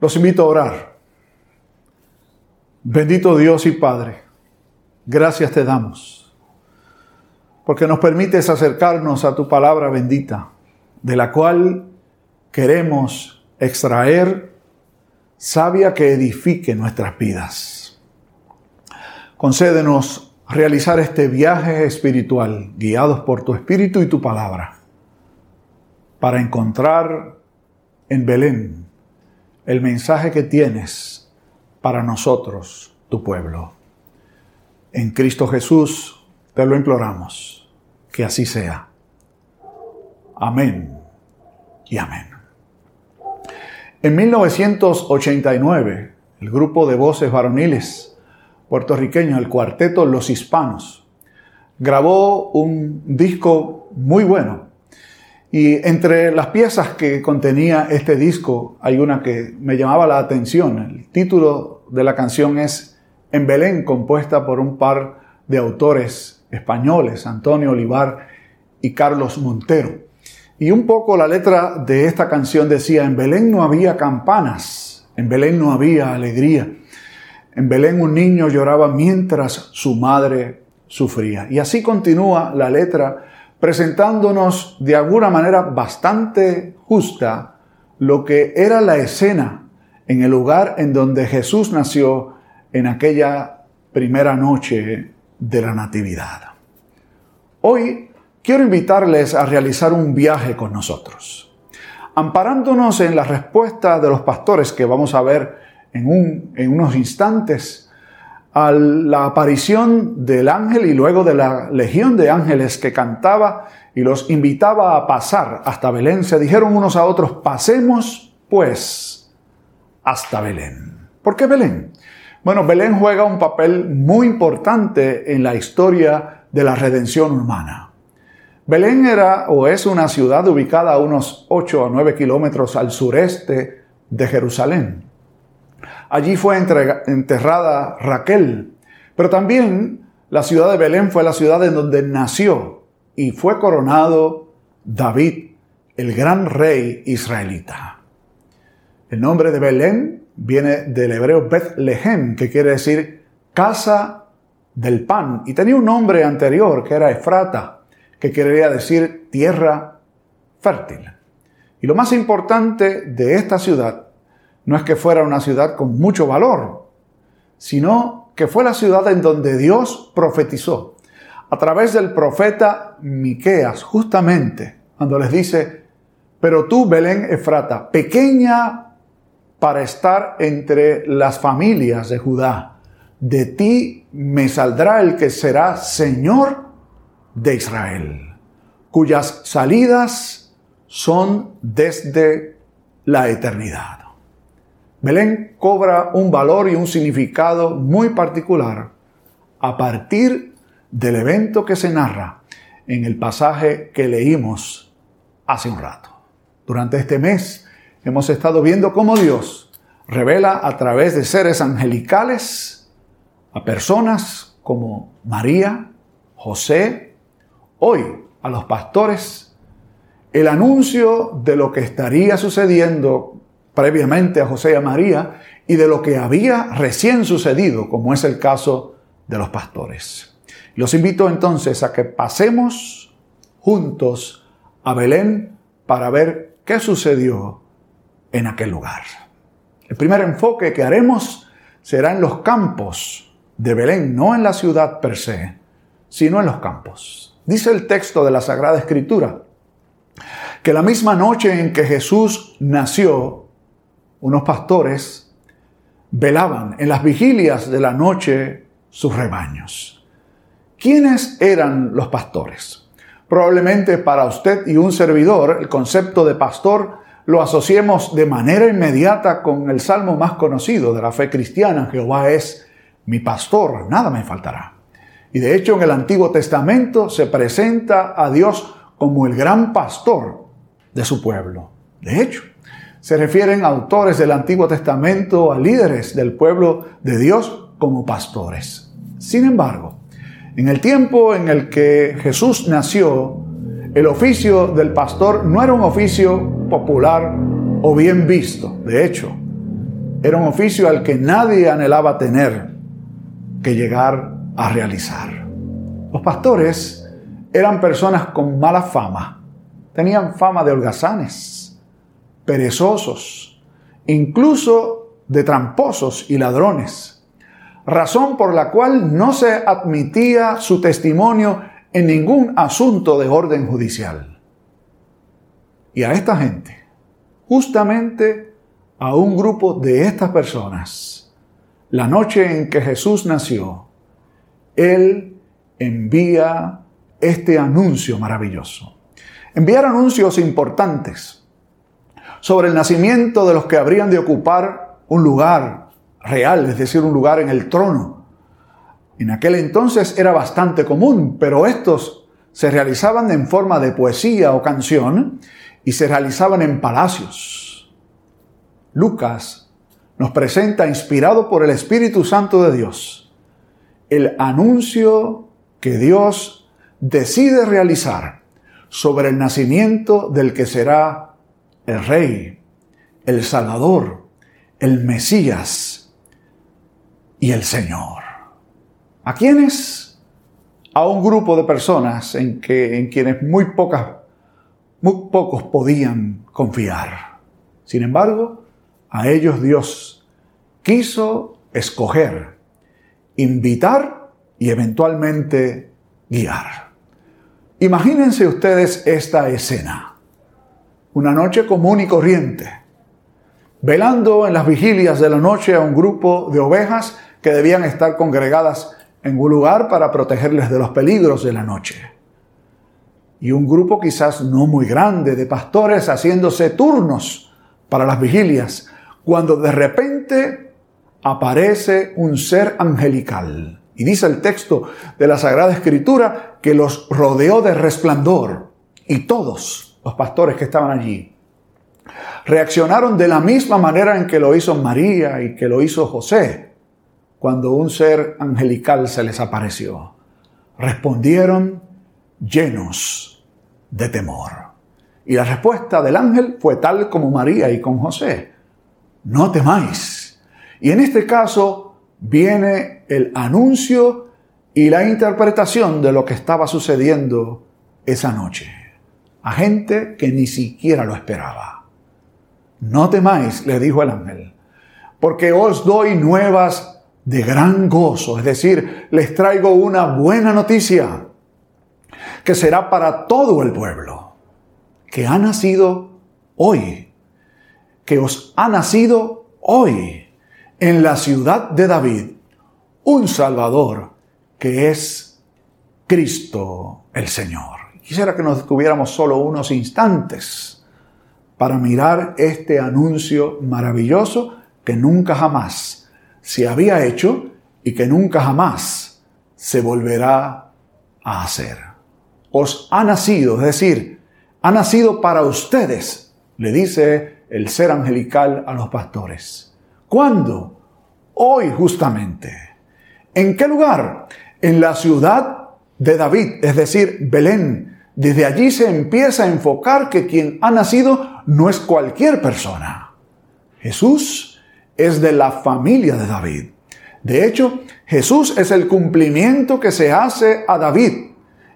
Los invito a orar. Bendito Dios y Padre, gracias te damos, porque nos permites acercarnos a tu palabra bendita, de la cual queremos extraer sabia que edifique nuestras vidas. Concédenos realizar este viaje espiritual, guiados por tu espíritu y tu palabra, para encontrar en Belén el mensaje que tienes para nosotros, tu pueblo. En Cristo Jesús te lo imploramos, que así sea. Amén y amén. En 1989, el grupo de voces varoniles puertorriqueños, el cuarteto Los Hispanos, grabó un disco muy bueno. Y entre las piezas que contenía este disco hay una que me llamaba la atención. El título de la canción es En Belén, compuesta por un par de autores españoles, Antonio Olivar y Carlos Montero. Y un poco la letra de esta canción decía, en Belén no había campanas, en Belén no había alegría, en Belén un niño lloraba mientras su madre sufría. Y así continúa la letra presentándonos de alguna manera bastante justa lo que era la escena en el lugar en donde Jesús nació en aquella primera noche de la Natividad. Hoy quiero invitarles a realizar un viaje con nosotros, amparándonos en la respuesta de los pastores que vamos a ver en, en unos instantes a la aparición del ángel y luego de la legión de ángeles que cantaba y los invitaba a pasar hasta Belén, se dijeron unos a otros, pasemos pues hasta Belén. ¿Por qué Belén? Bueno, Belén juega un papel muy importante en la historia de la redención humana. Belén era o es una ciudad ubicada a unos 8 o 9 kilómetros al sureste de Jerusalén. Allí fue enterrada Raquel, pero también la ciudad de Belén fue la ciudad en donde nació y fue coronado David, el gran rey israelita. El nombre de Belén viene del hebreo Bethlehem, que quiere decir casa del pan, y tenía un nombre anterior que era Efrata que quería decir tierra fértil. Y lo más importante de esta ciudad no es que fuera una ciudad con mucho valor, sino que fue la ciudad en donde Dios profetizó a través del profeta Miqueas, justamente cuando les dice, pero tú, Belén Efrata, pequeña para estar entre las familias de Judá, de ti me saldrá el que será Señor de Israel, cuyas salidas son desde la eternidad. Belén cobra un valor y un significado muy particular a partir del evento que se narra en el pasaje que leímos hace un rato. Durante este mes hemos estado viendo cómo Dios revela a través de seres angelicales a personas como María, José, hoy a los pastores el anuncio de lo que estaría sucediendo previamente a José y a María y de lo que había recién sucedido, como es el caso de los pastores. Los invito entonces a que pasemos juntos a Belén para ver qué sucedió en aquel lugar. El primer enfoque que haremos será en los campos de Belén, no en la ciudad per se, sino en los campos. Dice el texto de la Sagrada Escritura que la misma noche en que Jesús nació, unos pastores velaban en las vigilias de la noche sus rebaños. ¿Quiénes eran los pastores? Probablemente para usted y un servidor el concepto de pastor lo asociemos de manera inmediata con el salmo más conocido de la fe cristiana, Jehová es mi pastor, nada me faltará. Y de hecho en el Antiguo Testamento se presenta a Dios como el gran pastor de su pueblo. De hecho, se refieren autores del Antiguo Testamento a líderes del pueblo de Dios como pastores. Sin embargo, en el tiempo en el que Jesús nació, el oficio del pastor no era un oficio popular o bien visto. De hecho, era un oficio al que nadie anhelaba tener que llegar a realizar. Los pastores eran personas con mala fama, tenían fama de holgazanes, perezosos, incluso de tramposos y ladrones, razón por la cual no se admitía su testimonio en ningún asunto de orden judicial. Y a esta gente, justamente a un grupo de estas personas, la noche en que Jesús nació, Él envía este anuncio maravilloso. Enviar anuncios importantes sobre el nacimiento de los que habrían de ocupar un lugar real, es decir, un lugar en el trono. En aquel entonces era bastante común, pero estos se realizaban en forma de poesía o canción y se realizaban en palacios. Lucas nos presenta, inspirado por el Espíritu Santo de Dios, el anuncio que Dios decide realizar sobre el nacimiento del que será el Rey, el Salvador, el Mesías y el Señor. ¿A quiénes? A un grupo de personas en, que, en quienes muy, pocas, muy pocos podían confiar. Sin embargo, a ellos Dios quiso escoger, invitar y eventualmente guiar. Imagínense ustedes esta escena. Una noche común y corriente, velando en las vigilias de la noche a un grupo de ovejas que debían estar congregadas en un lugar para protegerles de los peligros de la noche. Y un grupo quizás no muy grande de pastores haciéndose turnos para las vigilias, cuando de repente aparece un ser angelical. Y dice el texto de la Sagrada Escritura que los rodeó de resplandor y todos los pastores que estaban allí reaccionaron de la misma manera en que lo hizo María y que lo hizo José cuando un ser angelical se les apareció. Respondieron llenos de temor. Y la respuesta del ángel fue tal como María y con José no temáis. Y en este caso viene el anuncio y la interpretación de lo que estaba sucediendo esa noche a gente que ni siquiera lo esperaba. No temáis, le dijo el ángel, porque os doy nuevas de gran gozo, es decir, les traigo una buena noticia que será para todo el pueblo, que ha nacido hoy que os ha nacido hoy en la ciudad de David un Salvador que es Cristo el Señor. Quisiera que nos detuviéramos solo unos instantes para mirar este anuncio maravilloso que nunca jamás se había hecho y que nunca jamás se volverá a hacer. Os ha nacido, es decir, ha nacido para ustedes, le dice el ser angelical a los pastores. ¿Cuándo? Hoy justamente. ¿En qué lugar? En la ciudad de David, es decir, Belén. Desde allí se empieza a enfocar que quien ha nacido no es cualquier persona. Jesús es de la familia de David. De hecho, Jesús es el cumplimiento que se hace a David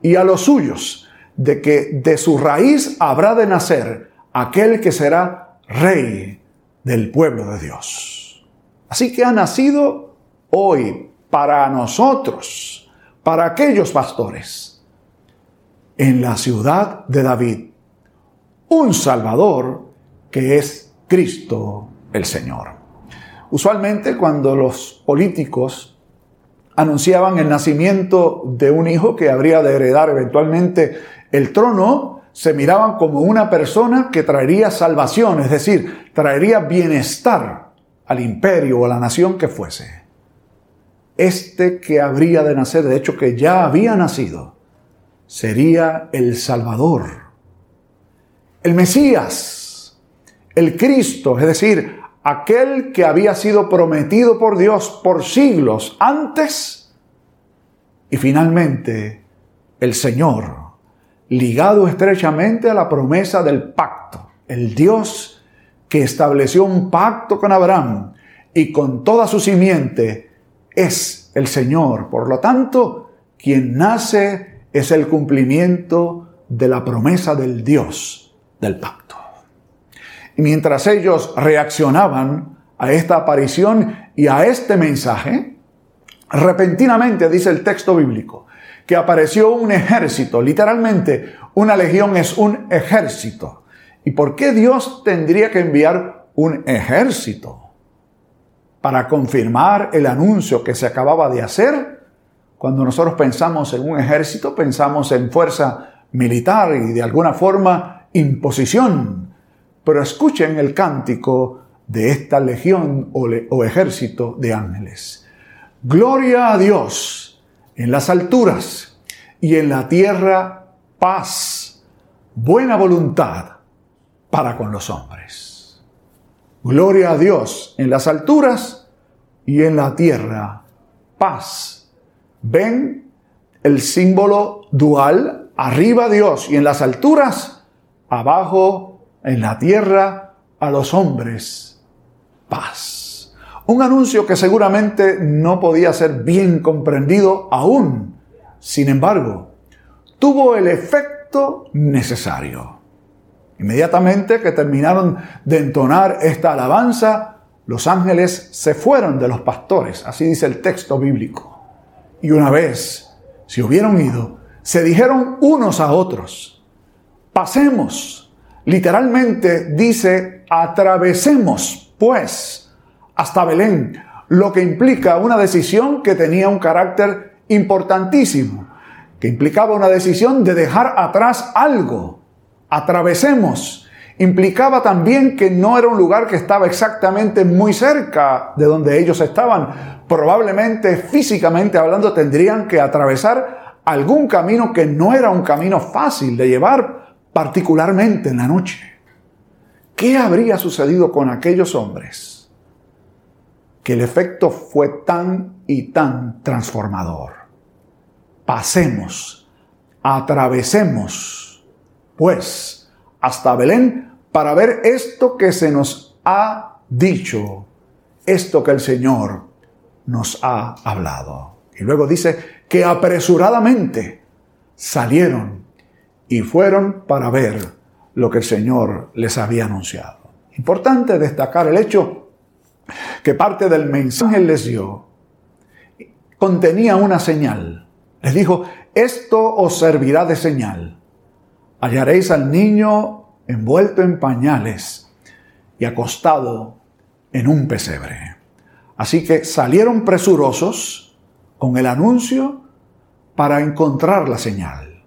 y a los suyos, de que de su raíz habrá de nacer aquel que será Rey del pueblo de Dios. Así que ha nacido hoy para nosotros, para aquellos pastores, en la ciudad de David, un Salvador que es Cristo el Señor. Usualmente cuando los políticos anunciaban el nacimiento de un hijo que habría de heredar eventualmente el trono, se miraban como una persona que traería salvación, es decir, traería bienestar al imperio o a la nación que fuese. Este que habría de nacer, de hecho que ya había nacido, sería el Salvador, el Mesías, el Cristo, es decir, aquel que había sido prometido por Dios por siglos antes y finalmente el Señor ligado estrechamente a la promesa del pacto. El Dios que estableció un pacto con Abraham y con toda su simiente es el Señor. Por lo tanto, quien nace es el cumplimiento de la promesa del Dios del pacto. Y mientras ellos reaccionaban a esta aparición y a este mensaje, repentinamente dice el texto bíblico, que apareció un ejército, literalmente una legión es un ejército. ¿Y por qué Dios tendría que enviar un ejército? Para confirmar el anuncio que se acababa de hacer. Cuando nosotros pensamos en un ejército, pensamos en fuerza militar y de alguna forma imposición. Pero escuchen el cántico de esta legión o, ejército de ángeles. Gloria a Dios en las alturas y en la tierra paz, buena voluntad para con los hombres. Gloria a Dios en las alturas y en la tierra paz. Ven el símbolo dual, arriba Dios y en las alturas, abajo en la tierra a los hombres paz. Un anuncio que seguramente no podía ser bien comprendido aún. Sin embargo, tuvo el efecto necesario. Inmediatamente que terminaron de entonar esta alabanza, los ángeles se fueron de los pastores, así dice el texto bíblico. Y una vez se hubieron ido, se dijeron unos a otros, pasemos. Literalmente dice, atravesemos, pues, hasta Belén, lo que implica una decisión que tenía un carácter importantísimo que implicaba una decisión de dejar atrás algo. Atravesemos. Implicaba también que no era un lugar que estaba exactamente muy cerca de donde ellos estaban. Probablemente, físicamente hablando, tendrían que atravesar algún camino que no era un camino fácil de llevar, particularmente en la noche. ¿Qué habría sucedido con aquellos hombres? Que el efecto fue tan y tan transformador pasemos, atravesemos, pues, hasta Belén para ver esto que se nos ha dicho, esto que el Señor nos ha hablado. Y luego dice que apresuradamente salieron y fueron para ver lo que el Señor les había anunciado. Importante destacar el hecho que parte del mensaje les dio contenía una señal. Les dijo, esto os servirá de señal. Hallaréis al niño envuelto en pañales y acostado en un pesebre. Así que salieron presurosos con el anuncio para encontrar la señal.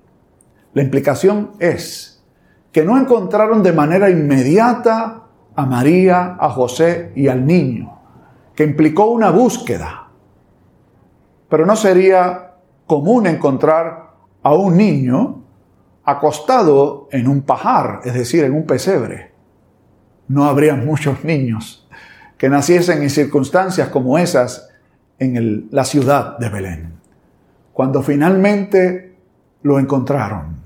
La implicación es que no encontraron de manera inmediata a María, a José y al niño, que implicó una búsqueda. Pero no sería común encontrar a un niño acostado en un pajar, es decir, en un pesebre. No habría muchos niños que naciesen en circunstancias como esas en la ciudad de Belén. Cuando finalmente lo encontraron,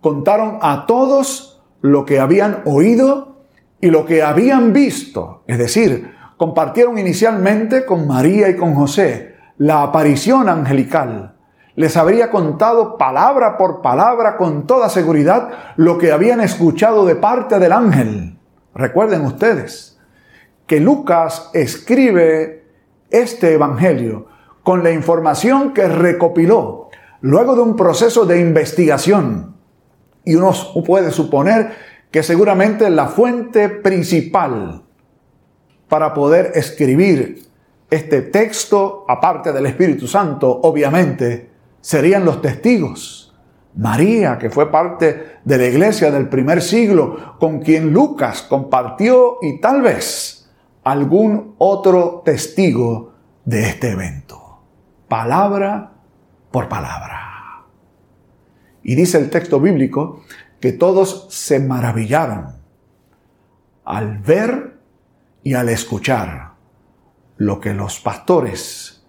contaron a todos lo que habían oído y lo que habían visto, es decir, compartieron inicialmente con María y con José la aparición angelical les habría contado palabra por palabra con toda seguridad lo que habían escuchado de parte del ángel. Recuerden ustedes que Lucas escribe este Evangelio con la información que recopiló luego de un proceso de investigación. Y uno puede suponer que seguramente la fuente principal para poder escribir este texto, aparte del Espíritu Santo, obviamente, serían los testigos. María, que fue parte de la iglesia del primer siglo, con quien Lucas compartió y tal vez algún otro testigo de este evento. Palabra por palabra. Y dice el texto bíblico que todos se maravillaron al ver y al escuchar lo que los pastores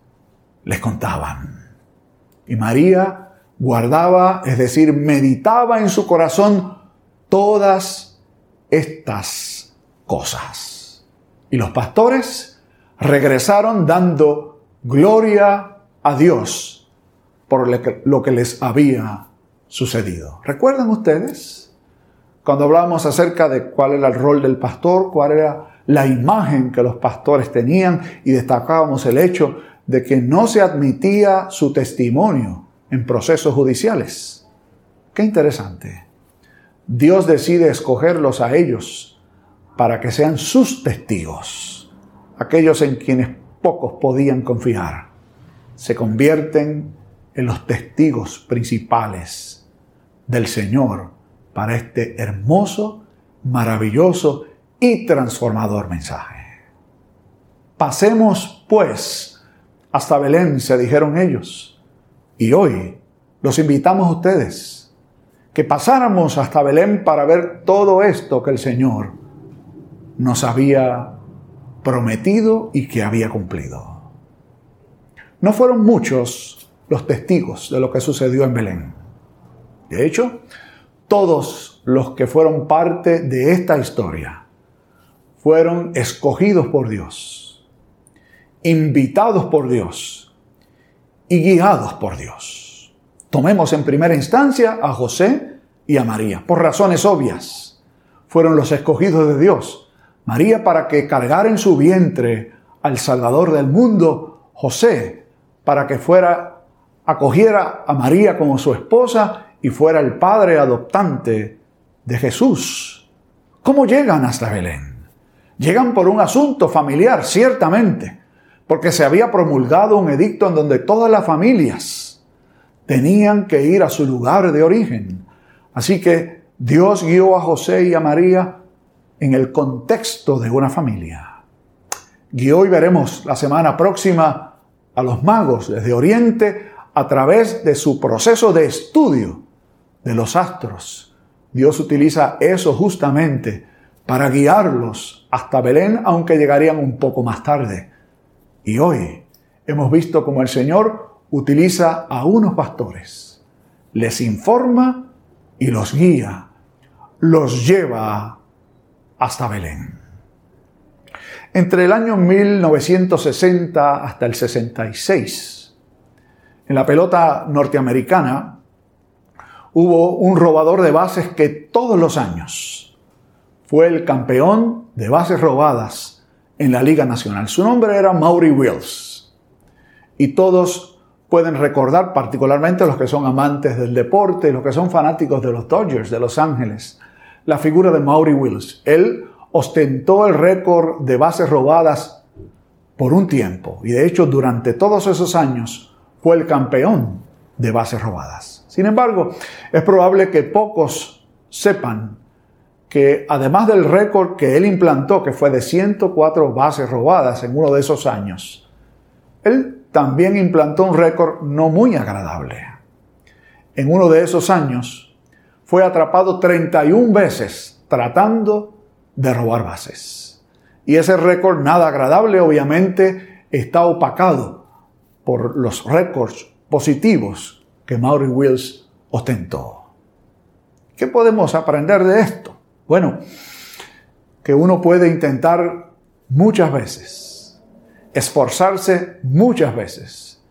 les contaban. Y María guardaba, es decir, meditaba en su corazón todas estas cosas. Y los pastores regresaron dando gloria a Dios por lo que les había sucedido. ¿Recuerdan ustedes? Cuando hablábamos acerca de cuál era el rol del pastor, cuál era la imagen que los pastores tenían y destacábamos el hecho de que no se admitía su testimonio en procesos judiciales. Qué interesante. Dios decide escogerlos a ellos para que sean sus testigos, aquellos en quienes pocos podían confiar. Se convierten en los testigos principales del Señor para este hermoso, maravilloso y transformador mensaje. Pasemos, pues, hasta Belén, se dijeron ellos. Y hoy los invitamos a ustedes que pasáramos hasta Belén para ver todo esto que el Señor nos había prometido y que había cumplido. No fueron muchos los testigos de lo que sucedió en Belén. De hecho, todos los que fueron parte de esta historia fueron escogidos por Dios, invitados por Dios y guiados por Dios. Tomemos en primera instancia a José y a María, por razones obvias. Fueron los escogidos de Dios. María para que cargara en su vientre al Salvador del mundo, José para que fuera acogiera a María como su esposa y fuera el padre adoptante de Jesús. ¿Cómo llegan hasta Belén? Llegan por un asunto familiar, ciertamente, porque se había promulgado un edicto en donde todas las familias tenían que ir a su lugar de origen. Así que Dios guió a José y a María en el contexto de una familia. Guió y veremos la semana próxima a los magos desde Oriente a través de su proceso de estudio de los astros. Dios utiliza eso justamente para guiarlos hasta Belén, aunque llegarían un poco más tarde. Y hoy hemos visto cómo el Señor utiliza a unos pastores, les informa y los guía, los lleva hasta Belén. Entre el año 1960 hasta el 66, en la pelota norteamericana, hubo un robador de bases que todos los años fue el campeón de bases robadas en la Liga Nacional. Su nombre era Maury Wills. Y todos pueden recordar, particularmente los que son amantes del deporte, los que son fanáticos de los Dodgers de Los Ángeles, la figura de Maury Wills. Él ostentó el récord de bases robadas por un tiempo y de hecho durante todos esos años fue el campeón de bases robadas. Sin embargo, es probable que pocos sepan que además del récord que él implantó, que fue de 104 bases robadas en uno de esos años, él también implantó un récord no muy agradable. En uno de esos años fue atrapado 31 veces tratando de robar bases. Y ese récord nada agradable obviamente está opacado por los récords positivos que Maury Wills ostentó. ¿Qué podemos aprender de esto? Bueno, que uno puede intentar muchas veces, esforzarse muchas veces,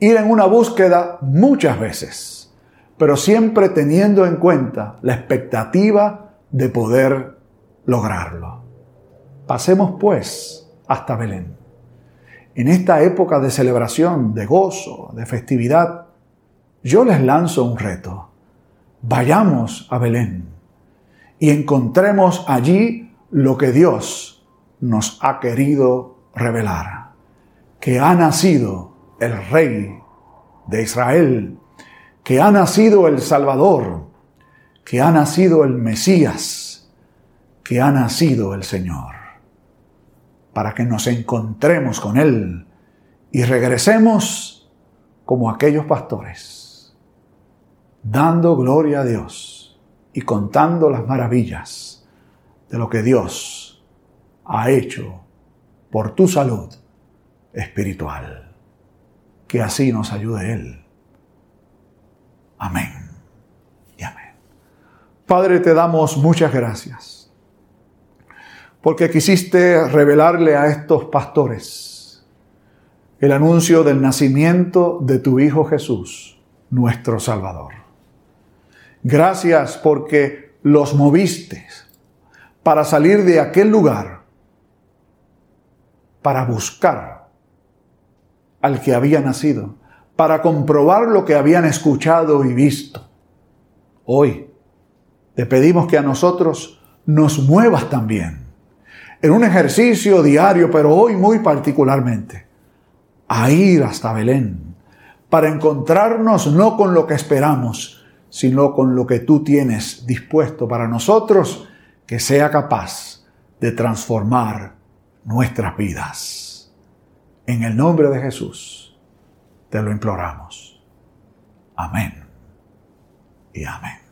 ir en una búsqueda muchas veces, pero siempre teniendo en cuenta la expectativa de poder lograrlo. Pasemos pues hasta Belén. En esta época de celebración, de gozo, de festividad, yo les lanzo un reto. Vayamos a Belén y encontremos allí lo que Dios nos ha querido revelar, que ha nacido el Rey de Israel, que ha nacido el Salvador, que ha nacido el Mesías, que ha nacido el Señor, para que nos encontremos con Él y regresemos como aquellos pastores, dando gloria a Dios y contando las maravillas de lo que Dios ha hecho por tu salud espiritual. Que así nos ayude Él. Amén y amén. Padre, te damos muchas gracias porque quisiste revelarle a estos pastores el anuncio del nacimiento de tu Hijo Jesús, nuestro Salvador. Gracias porque los moviste para salir de aquel lugar, para buscar al que había nacido, para comprobar lo que habían escuchado y visto. Hoy te pedimos que a nosotros nos muevas también en un ejercicio diario, pero hoy muy particularmente, a ir hasta Belén para encontrarnos no con lo que esperamos, sino con lo que tú tienes dispuesto para nosotros que sea capaz de transformar nuestras vidas. En el nombre de Jesús te lo imploramos. Amén y amén.